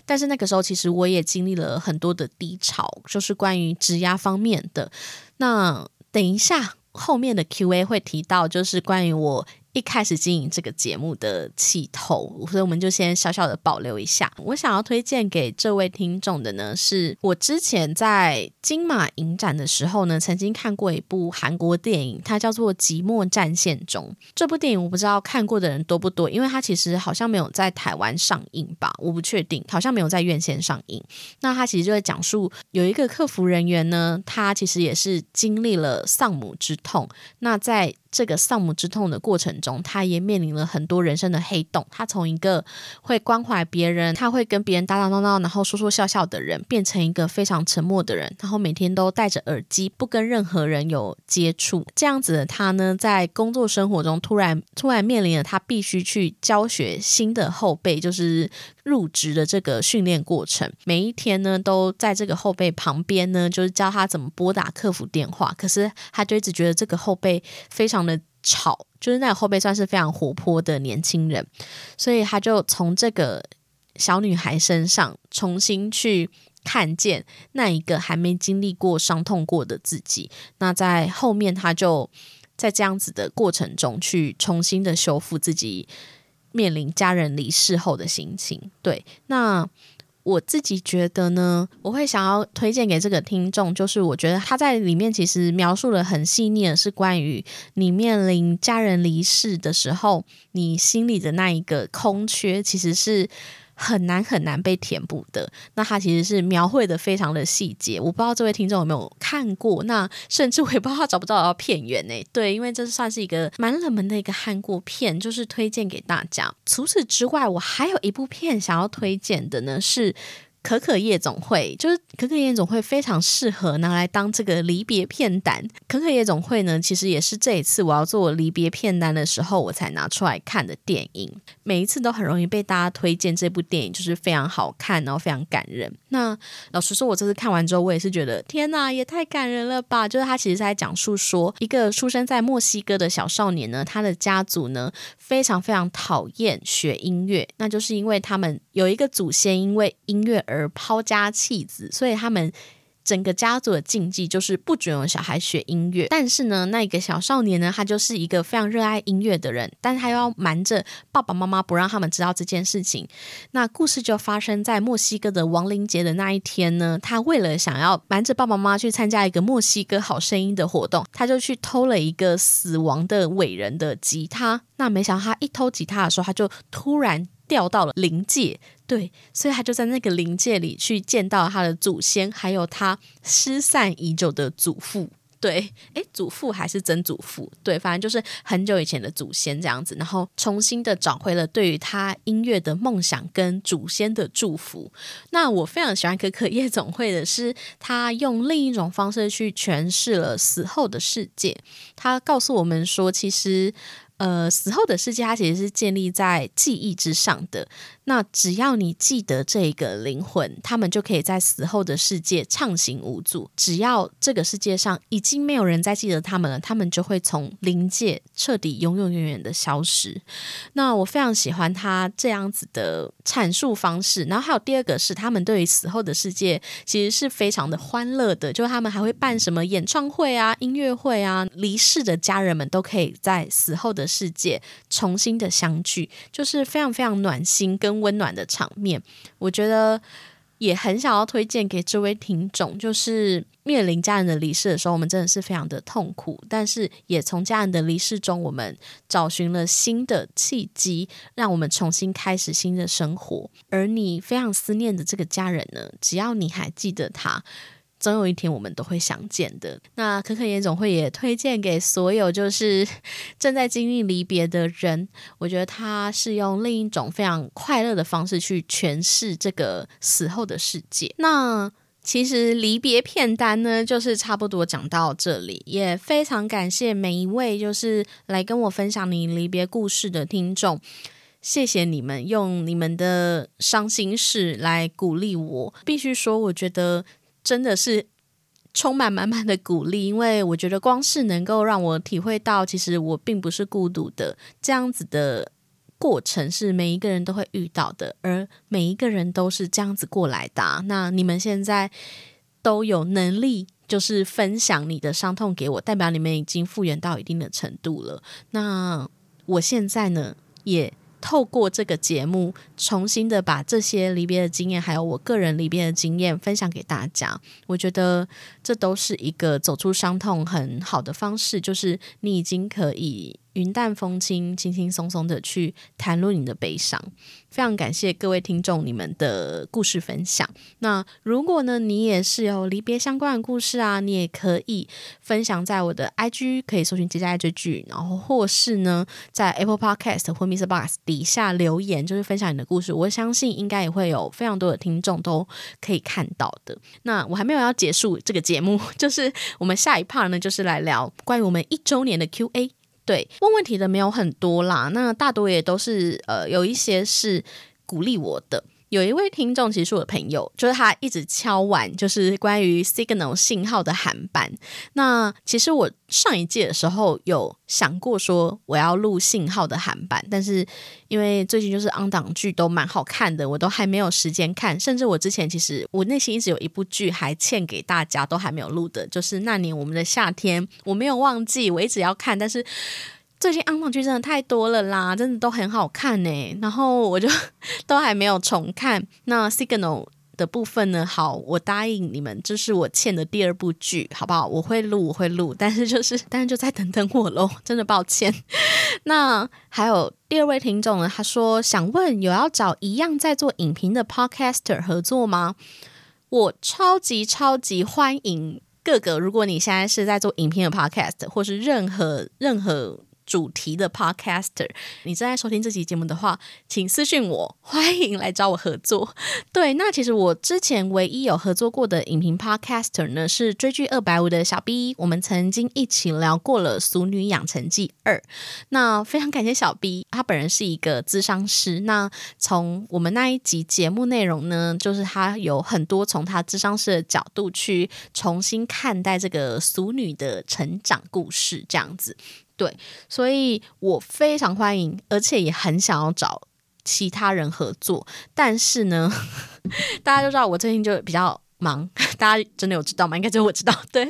但是那个时候其实我也经历了很多的低潮，就是关于职压方面的。那等一下后面的 Q&A 会提到，就是关于我。一开始经营这个节目的起头，所以我们就先小小的保留一下。我想要推荐给这位听众的呢，是我之前在金马影展的时候呢，曾经看过一部韩国电影，它叫做《寂寞战线中》。这部电影我不知道看过的人多不多，因为它其实好像没有在台湾上映吧，我不确定，好像没有在院线上映。那它其实就会讲述有一个客服人员呢，他其实也是经历了丧母之痛。那在这个丧母之痛的过程中，他也面临了很多人生的黑洞。他从一个会关怀别人，他会跟别人打打闹闹，然后说说笑笑的人，变成一个非常沉默的人，然后每天都戴着耳机，不跟任何人有接触。这样子的他呢，在工作生活中突然突然面临了他必须去教学新的后辈，就是入职的这个训练过程。每一天呢，都在这个后辈旁边呢，就是教他怎么拨打客服电话。可是他就一直觉得这个后辈非常。的吵，就是那个后辈算是非常活泼的年轻人，所以他就从这个小女孩身上重新去看见那一个还没经历过伤痛过的自己。那在后面，他就在这样子的过程中去重新的修复自己面临家人离世后的心情。对，那。我自己觉得呢，我会想要推荐给这个听众，就是我觉得他在里面其实描述的很细腻的是关于你面临家人离世的时候，你心里的那一个空缺，其实是。很难很难被填补的，那它其实是描绘的非常的细节。我不知道这位听众有没有看过，那甚至我也不知道他找不找到片源呢？*laughs* 对，因为这算是一个蛮冷门的一个韩国片，就是推荐给大家。除此之外，我还有一部片想要推荐的呢，是可可夜总会，就是可可夜总会非常适合拿来当这个离别片单。可可夜总会呢，其实也是这一次我要做离别片单的时候，我才拿出来看的电影。每一次都很容易被大家推荐这部电影，就是非常好看，然后非常感人。那老实说，我这次看完之后，我也是觉得天哪，也太感人了吧！就是他其实在讲述说，一个出生在墨西哥的小少年呢，他的家族呢非常非常讨厌学音乐，那就是因为他们有一个祖先因为音乐而抛家弃子，所以他们整个家族的禁忌就是不准有小孩学音乐。但是呢，那一个小少年呢，他就是一个非常热爱音乐的人，但他又要瞒着爸爸妈妈，不让他们知道这件事情。那故事就发生在墨西哥的亡灵节的那一天呢。他为了想要瞒着爸爸妈妈去参加一个墨西哥好声音的活动，他就去偷了一个死亡的伟人的吉他。那没想到他一偷吉他的时候，他就突然。掉到了灵界，对，所以他就在那个灵界里去见到他的祖先，还有他失散已久的祖父，对，诶，祖父还是曾祖父，对，反正就是很久以前的祖先这样子，然后重新的找回了对于他音乐的梦想跟祖先的祝福。那我非常喜欢可可夜总会的是，他用另一种方式去诠释了死后的世界。他告诉我们说，其实。呃，死后的世界它其实是建立在记忆之上的。那只要你记得这个灵魂，他们就可以在死后的世界畅行无阻。只要这个世界上已经没有人再记得他们了，他们就会从灵界彻底永永远远的消失。那我非常喜欢他这样子的阐述方式。然后还有第二个是，他们对于死后的世界其实是非常的欢乐的，就他们还会办什么演唱会啊、音乐会啊，离世的家人们都可以在死后的世界重新的相聚，就是非常非常暖心跟。温暖的场面，我觉得也很想要推荐给这位听众。就是面临家人的离世的时候，我们真的是非常的痛苦，但是也从家人的离世中，我们找寻了新的契机，让我们重新开始新的生活。而你非常思念的这个家人呢，只要你还记得他。总有一天我们都会相见的。那可可夜总会也推荐给所有就是 *laughs* 正在经历离别的人。我觉得他是用另一种非常快乐的方式去诠释这个死后的世界。那其实离别片单呢，就是差不多讲到这里。也非常感谢每一位就是来跟我分享你离别故事的听众，谢谢你们用你们的伤心事来鼓励我。必须说，我觉得。真的是充满满满的鼓励，因为我觉得光是能够让我体会到，其实我并不是孤独的，这样子的过程是每一个人都会遇到的，而每一个人都是这样子过来的。那你们现在都有能力，就是分享你的伤痛给我，代表你们已经复原到一定的程度了。那我现在呢，也。透过这个节目，重新的把这些离别的经验，还有我个人离别的经验分享给大家。我觉得这都是一个走出伤痛很好的方式，就是你已经可以。云淡风轻，轻轻松松的去谈论你的悲伤。非常感谢各位听众你们的故事分享。那如果呢，你也是有离别相关的故事啊，你也可以分享在我的 IG，可以搜寻“接下来追剧”，然后或是呢，在 Apple Podcast 或 Mr. Box 底下留言，就是分享你的故事。我相信应该也会有非常多的听众都可以看到的。那我还没有要结束这个节目，*laughs* 就是我们下一 part 呢，就是来聊关于我们一周年的 Q&A。对，问问题的没有很多啦，那大多也都是呃，有一些是鼓励我的。有一位听众，其实我的朋友，就是他一直敲碗，就是关于 Signal 信号的韩版。那其实我上一届的时候有想过说我要录信号的韩版，但是因为最近就是 on 档剧都蛮好看的，我都还没有时间看。甚至我之前其实我内心一直有一部剧还欠给大家，都还没有录的，就是那年我们的夏天，我没有忘记，我一直要看，但是。最近安放剧真的太多了啦，真的都很好看呢。然后我就 *laughs* 都还没有重看。那 Signal 的部分呢？好，我答应你们，这是我欠的第二部剧，好不好？我会录，我会录，但是就是，但是就再等等我喽，真的抱歉。那还有第二位听众呢？他说想问，有要找一样在做影评的 Podcaster 合作吗？我超级超级欢迎各个，如果你现在是在做影评的 Podcast，或是任何任何。主题的 podcaster，你正在收听这期节目的话，请私信我，欢迎来找我合作。*laughs* 对，那其实我之前唯一有合作过的影评 podcaster 呢，是追剧二百五的小 B，我们曾经一起聊过了《俗女养成记二》。那非常感谢小 B，他本人是一个咨商师。那从我们那一集节目内容呢，就是他有很多从他智商师的角度去重新看待这个俗女的成长故事，这样子。对，所以我非常欢迎，而且也很想要找其他人合作。但是呢，*laughs* 大家都知道我最近就比较忙，大家真的有知道吗？应该只有我知道。对，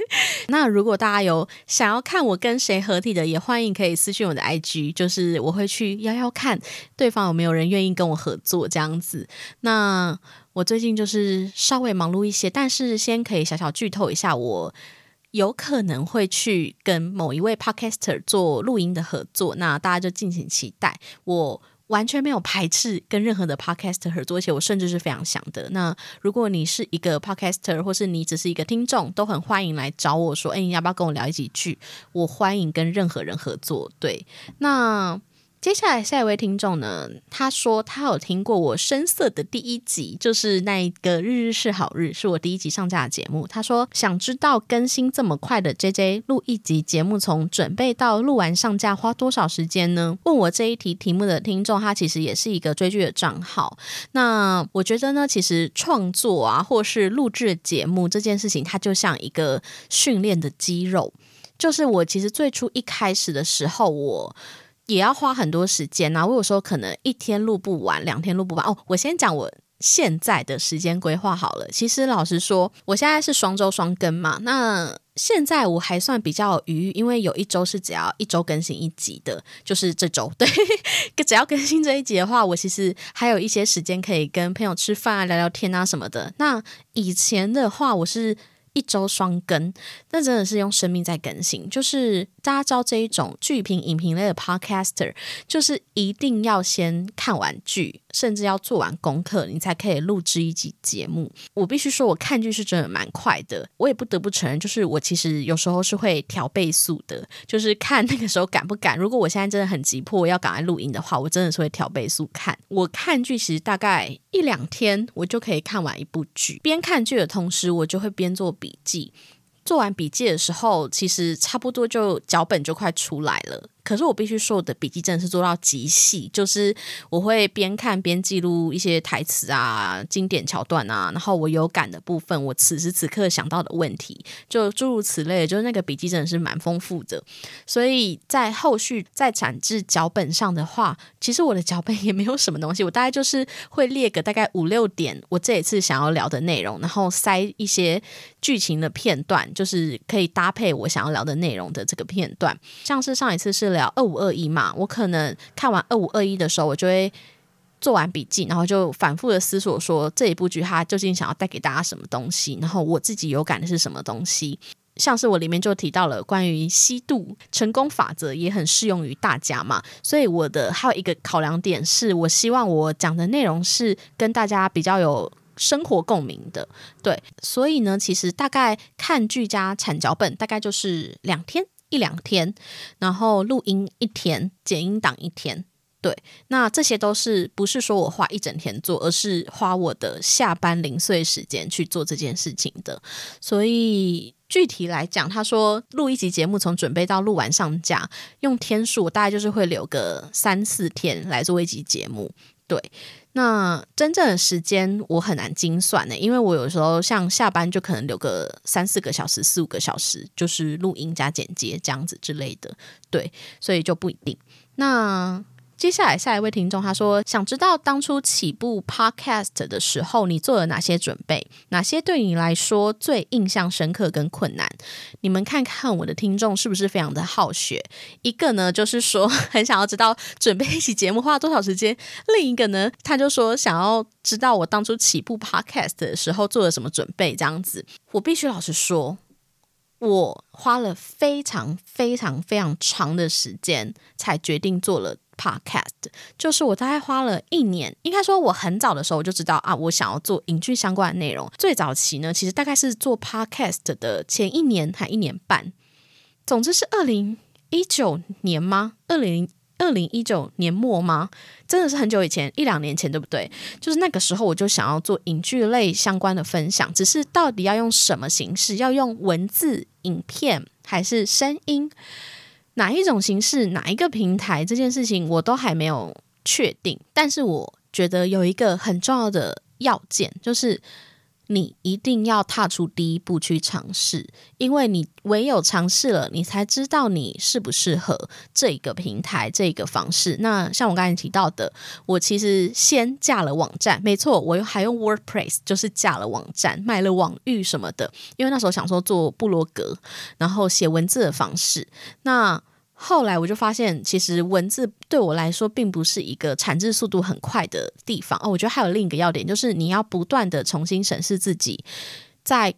那如果大家有想要看我跟谁合体的，也欢迎可以私信我的 IG，就是我会去邀邀看对方有没有人愿意跟我合作这样子。那我最近就是稍微忙碌一些，但是先可以小小剧透一下我。有可能会去跟某一位 podcaster 做录音的合作，那大家就敬请期待。我完全没有排斥跟任何的 podcaster 合作，而且我甚至是非常想的。那如果你是一个 podcaster，或是你只是一个听众，都很欢迎来找我说：“哎，你要不要跟我聊几句？”我欢迎跟任何人合作。对，那。接下来下一位听众呢？他说他有听过我深色的第一集，就是那一个日日是好日，是我第一集上架的节目。他说想知道更新这么快的 J J 录一集节目，从准备到录完上架花多少时间呢？问我这一题题目的听众，他其实也是一个追剧的账号。那我觉得呢，其实创作啊，或是录制节目这件事情，它就像一个训练的肌肉。就是我其实最初一开始的时候，我。也要花很多时间呐。我有时候可能一天录不完，两天录不完。哦，我先讲我现在的时间规划好了。其实老实说，我现在是双周双更嘛。那现在我还算比较余，因为有一周是只要一周更新一集的，就是这周。*laughs* 对，只要更新这一集的话，我其实还有一些时间可以跟朋友吃饭啊、聊聊天啊什么的。那以前的话，我是。一周双更，那真的是用生命在更新。就是大家知道这一种剧评、影评类的 podcaster，就是一定要先看完剧，甚至要做完功课，你才可以录制一集节目。我必须说，我看剧是真的蛮快的。我也不得不承认，就是我其实有时候是会调倍速的，就是看那个时候赶不赶。如果我现在真的很急迫，要赶快录音的话，我真的是会调倍速看。我看剧其实大概一两天，我就可以看完一部剧。边看剧的同时，我就会边做。笔记，做完笔记的时候，其实差不多就脚本就快出来了。可是我必须说，我的笔记真的是做到极细，就是我会边看边记录一些台词啊、经典桥段啊，然后我有感的部分，我此时此刻想到的问题，就诸如此类，就是那个笔记真的是蛮丰富的。所以在后续在产制脚本上的话，其实我的脚本也没有什么东西，我大概就是会列个大概五六点我这一次想要聊的内容，然后塞一些剧情的片段，就是可以搭配我想要聊的内容的这个片段，像是上一次是。聊二五二一嘛，我可能看完二五二一的时候，我就会做完笔记，然后就反复的思索说这一部剧它究竟想要带给大家什么东西，然后我自己有感的是什么东西。像是我里面就提到了关于吸度成功法则，也很适用于大家嘛。所以我的还有一个考量点是，我希望我讲的内容是跟大家比较有生活共鸣的。对，所以呢，其实大概看剧加产脚本，大概就是两天。一两天，然后录音一天，剪音档一天，对，那这些都是不是说我花一整天做，而是花我的下班零碎时间去做这件事情的。所以具体来讲，他说录一集节目从准备到录完上架，用天数大概就是会留个三四天来做一集节目，对。那真正的时间我很难精算的，因为我有时候像下班就可能留个三四个小时、四五个小时，就是录音加剪接这样子之类的，对，所以就不一定。那。接下来，下一位听众他说：“想知道当初起步 Podcast 的时候，你做了哪些准备？哪些对你来说最印象深刻跟困难？你们看看我的听众是不是非常的好学？一个呢，就是说很想要知道准备一期节目花了多少时间；另一个呢，他就说想要知道我当初起步 Podcast 的时候做了什么准备。这样子，我必须老实说，我花了非常非常非常长的时间才决定做了。” Podcast 就是我大概花了一年，应该说我很早的时候我就知道啊，我想要做影剧相关的内容。最早期呢，其实大概是做 Podcast 的前一年还一年半，总之是二零一九年吗？二零二零一九年末吗？真的是很久以前，一两年前，对不对？就是那个时候，我就想要做影剧类相关的分享，只是到底要用什么形式？要用文字、影片还是声音？哪一种形式？哪一个平台？这件事情我都还没有确定。但是我觉得有一个很重要的要件，就是。你一定要踏出第一步去尝试，因为你唯有尝试了，你才知道你适不适合这个平台、这个方式。那像我刚才提到的，我其实先架了网站，没错，我还用 WordPress，就是架了网站，卖了网域什么的。因为那时候想说做部落格，然后写文字的方式。那后来我就发现，其实文字对我来说并不是一个产字速度很快的地方哦。我觉得还有另一个要点，就是你要不断的重新审视自己，在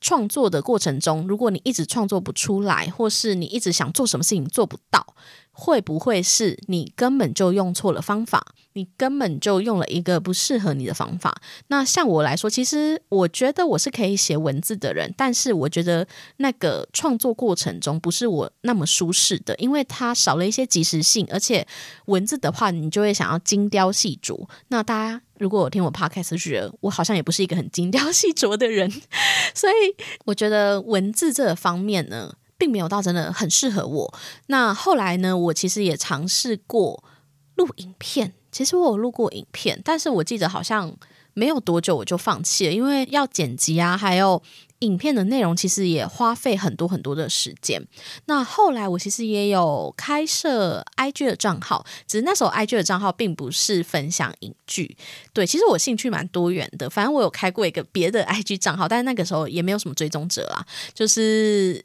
创作的过程中，如果你一直创作不出来，或是你一直想做什么事情做不到。会不会是你根本就用错了方法？你根本就用了一个不适合你的方法？那像我来说，其实我觉得我是可以写文字的人，但是我觉得那个创作过程中不是我那么舒适的，因为它少了一些即时性，而且文字的话，你就会想要精雕细琢。那大家如果我听我 podcast 觉得我好像也不是一个很精雕细琢的人，所以我觉得文字这方面呢。并没有到真的很适合我。那后来呢？我其实也尝试过录影片。其实我有录过影片，但是我记得好像没有多久我就放弃了，因为要剪辑啊，还有影片的内容其实也花费很多很多的时间。那后来我其实也有开设 IG 的账号，只是那时候 IG 的账号并不是分享影剧。对，其实我兴趣蛮多元的。反正我有开过一个别的 IG 账号，但是那个时候也没有什么追踪者啦，就是。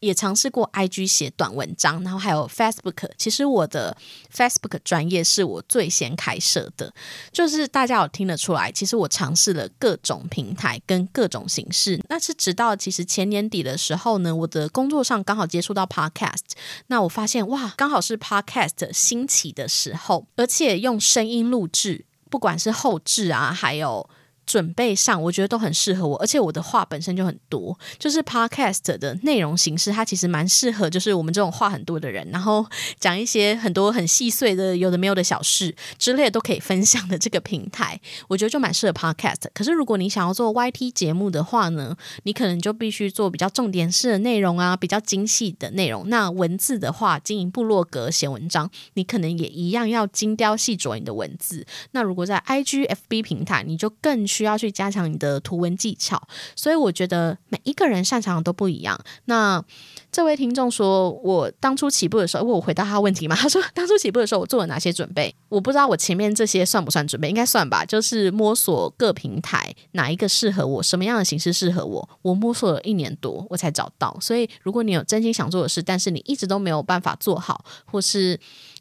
也尝试过 IG 写短文章，然后还有 Facebook。其实我的 Facebook 专业是我最先开设的，就是大家有听得出来，其实我尝试了各种平台跟各种形式。那是直到其实前年底的时候呢，我的工作上刚好接触到 Podcast，那我发现哇，刚好是 Podcast 兴起的时候，而且用声音录制，不管是后置啊，还有。准备上，我觉得都很适合我，而且我的话本身就很多，就是 podcast 的内容形式，它其实蛮适合，就是我们这种话很多的人，然后讲一些很多很细碎的有的没有的小事之类都可以分享的这个平台，我觉得就蛮适合 podcast。可是如果你想要做 YT 节目的话呢，你可能就必须做比较重点式的内容啊，比较精细的内容。那文字的话，经营部落格写文章，你可能也一样要精雕细琢你的文字。那如果在 IGFB 平台，你就更。需需要去加强你的图文技巧，所以我觉得每一个人擅长的都不一样。那这位听众说，我 *laughs* 当初起步的时候，我回答他问题嘛？他说，当初起步的时候，我做了哪些准备？我不知道我前面这些算不算准备，应该算吧。就是摸索各平台哪一个适合我，什么样的形式适合我。我摸索了一年多，我才找到。所以，如果你有真心想做的事，但是你一直都没有办法做好，或是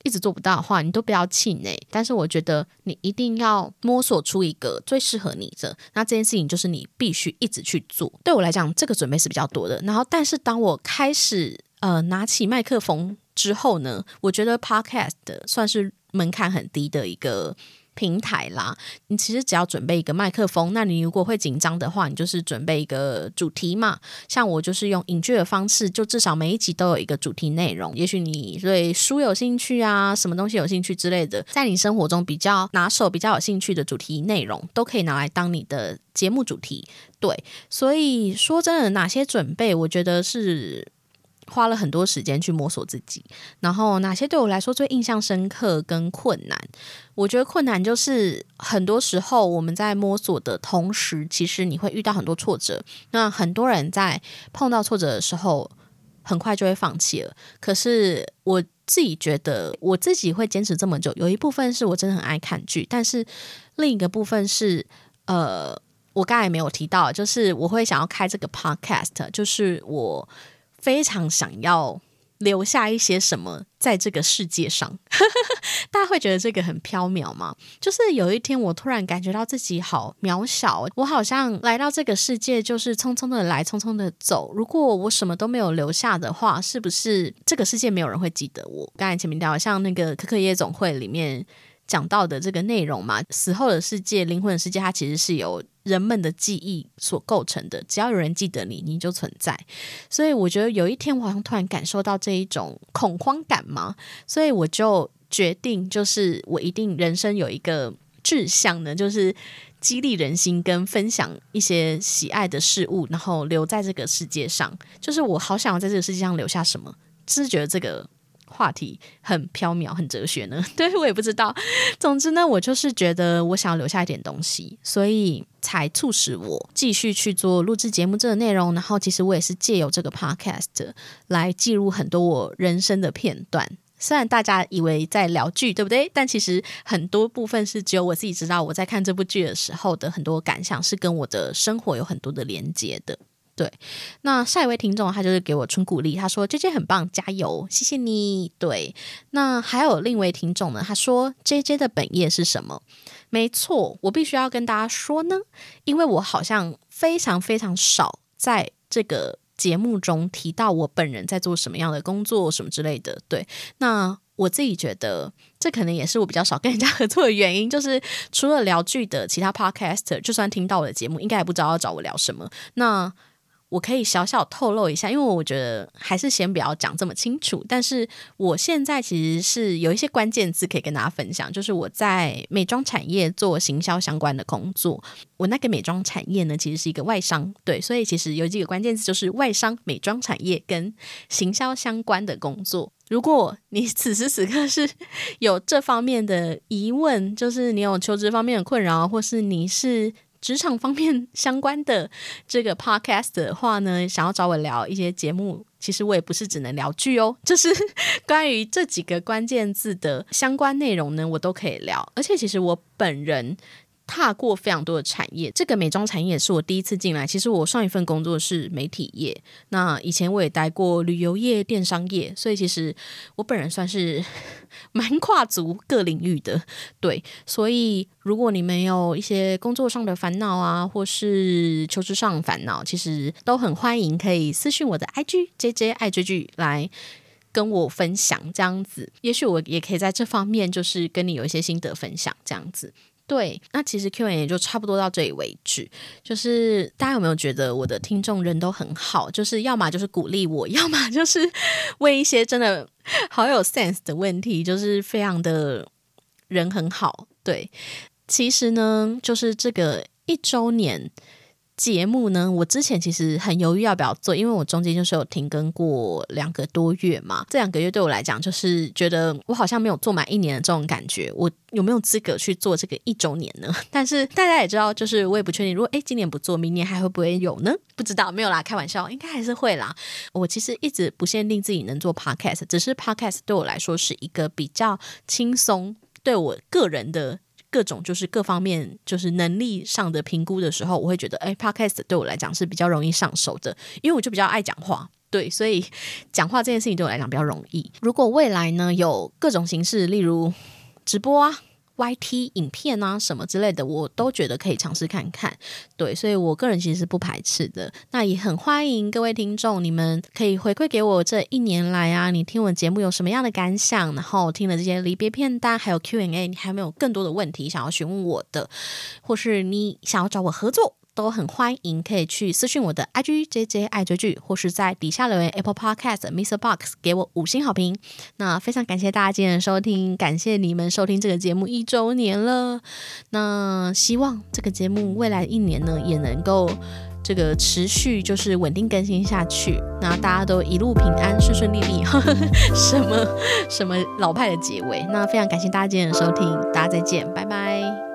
一直做不到的话，你都不要气馁。但是，我觉得你一定要摸索出一个最适合你的。那这件事情就是你必须一直去做。对我来讲，这个准备是比较多的。然后，但是当我开始呃拿起麦克风之后呢，我觉得 Podcast 算是门槛很低的一个。平台啦，你其实只要准备一个麦克风，那你如果会紧张的话，你就是准备一个主题嘛。像我就是用影剧的方式，就至少每一集都有一个主题内容。也许你对书有兴趣啊，什么东西有兴趣之类的，在你生活中比较拿手、比较有兴趣的主题内容，都可以拿来当你的节目主题。对，所以说真的，哪些准备，我觉得是。花了很多时间去摸索自己，然后哪些对我来说最印象深刻跟困难？我觉得困难就是很多时候我们在摸索的同时，其实你会遇到很多挫折。那很多人在碰到挫折的时候，很快就会放弃了。可是我自己觉得，我自己会坚持这么久，有一部分是我真的很爱看剧，但是另一个部分是，呃，我刚才没有提到，就是我会想要开这个 podcast，就是我。非常想要留下一些什么在这个世界上，*laughs* 大家会觉得这个很飘渺吗？就是有一天我突然感觉到自己好渺小，我好像来到这个世界就是匆匆的来，匆匆的走。如果我什么都没有留下的话，是不是这个世界没有人会记得我？刚才前面聊像那个《可可夜总会》里面讲到的这个内容嘛，死后的世界、灵魂的世界，它其实是有。人们的记忆所构成的。只要有人记得你，你就存在。所以我觉得有一天我好像突然感受到这一种恐慌感嘛，所以我就决定，就是我一定人生有一个志向呢，就是激励人心跟分享一些喜爱的事物，然后留在这个世界上。就是我好想要在这个世界上留下什么，只是觉得这个。话题很飘渺，很哲学呢。*laughs* 对我也不知道。总之呢，我就是觉得我想要留下一点东西，所以才促使我继续去做录制节目这个内容。然后，其实我也是借由这个 podcast 来记录很多我人生的片段。虽然大家以为在聊剧，对不对？但其实很多部分是只有我自己知道。我在看这部剧的时候的很多感想，是跟我的生活有很多的连接的。对，那下一位听众他就是给我纯鼓励，他说 J J 很棒，加油，谢谢你。对，那还有另一位听众呢，他说 J J 的本业是什么？没错，我必须要跟大家说呢，因为我好像非常非常少在这个节目中提到我本人在做什么样的工作，什么之类的。对，那我自己觉得这可能也是我比较少跟人家合作的原因，就是除了聊剧的其他 podcaster，就算听到我的节目，应该也不知道要找我聊什么。那我可以小小透露一下，因为我觉得还是先不要讲这么清楚。但是我现在其实是有一些关键字可以跟大家分享，就是我在美妆产业做行销相关的工作。我那个美妆产业呢，其实是一个外商，对，所以其实有几个关键字，就是外商、美妆产业跟行销相关的工作。如果你 *laughs* 此时此刻是有这方面的疑问，就是你有求职方面的困扰，或是你是。职场方面相关的这个 podcast 的话呢，想要找我聊一些节目，其实我也不是只能聊剧哦，*laughs* 就是关于这几个关键字的相关内容呢，我都可以聊。而且其实我本人。踏过非常多的产业，这个美妆产业是我第一次进来。其实我上一份工作是媒体业，那以前我也待过旅游业、电商业，所以其实我本人算是 *laughs* 蛮跨足各领域的。对，所以如果你没有一些工作上的烦恼啊，或是求职上烦恼，其实都很欢迎可以私信我的 IG J J 爱追剧来跟我分享这样子。也许我也可以在这方面就是跟你有一些心得分享这样子。对，那其实 Q&A 也就差不多到这里为止。就是大家有没有觉得我的听众人都很好？就是要么就是鼓励我，*laughs* 要么就是问一些真的好有 sense 的问题，就是非常的人很好。对，其实呢，就是这个一周年。节目呢，我之前其实很犹豫要不要做，因为我中间就是有停更过两个多月嘛。这两个月对我来讲，就是觉得我好像没有做满一年的这种感觉。我有没有资格去做这个一周年呢？*laughs* 但是大家也知道，就是我也不确定，如果诶今年不做，明年还会不会有呢？不知道，没有啦，开玩笑，应该还是会啦。我其实一直不限定自己能做 podcast，只是 podcast 对我来说是一个比较轻松，对我个人的。各种就是各方面就是能力上的评估的时候，我会觉得，哎，podcast 对我来讲是比较容易上手的，因为我就比较爱讲话，对，所以 *laughs* 讲话这件事情对我来讲比较容易。如果未来呢有各种形式，例如直播啊。YT 影片啊，什么之类的，我都觉得可以尝试看看。对，所以我个人其实是不排斥的。那也很欢迎各位听众，你们可以回馈给我这一年来啊，你听我节目有什么样的感想？然后听了这些离别片单，还有 Q&A，你还没有更多的问题想要询问我的，或是你想要找我合作？都很欢迎，可以去私信我的 IG J J 爱追剧，或是在底下留言 Apple Podcast Mr. Box 给我五星好评。那非常感谢大家今天的收听，感谢你们收听这个节目一周年了。那希望这个节目未来一年呢，也能够这个持续就是稳定更新下去。那大家都一路平安，顺顺利利。*laughs* 什么什么老派的结尾？那非常感谢大家今天的收听，大家再见，拜拜。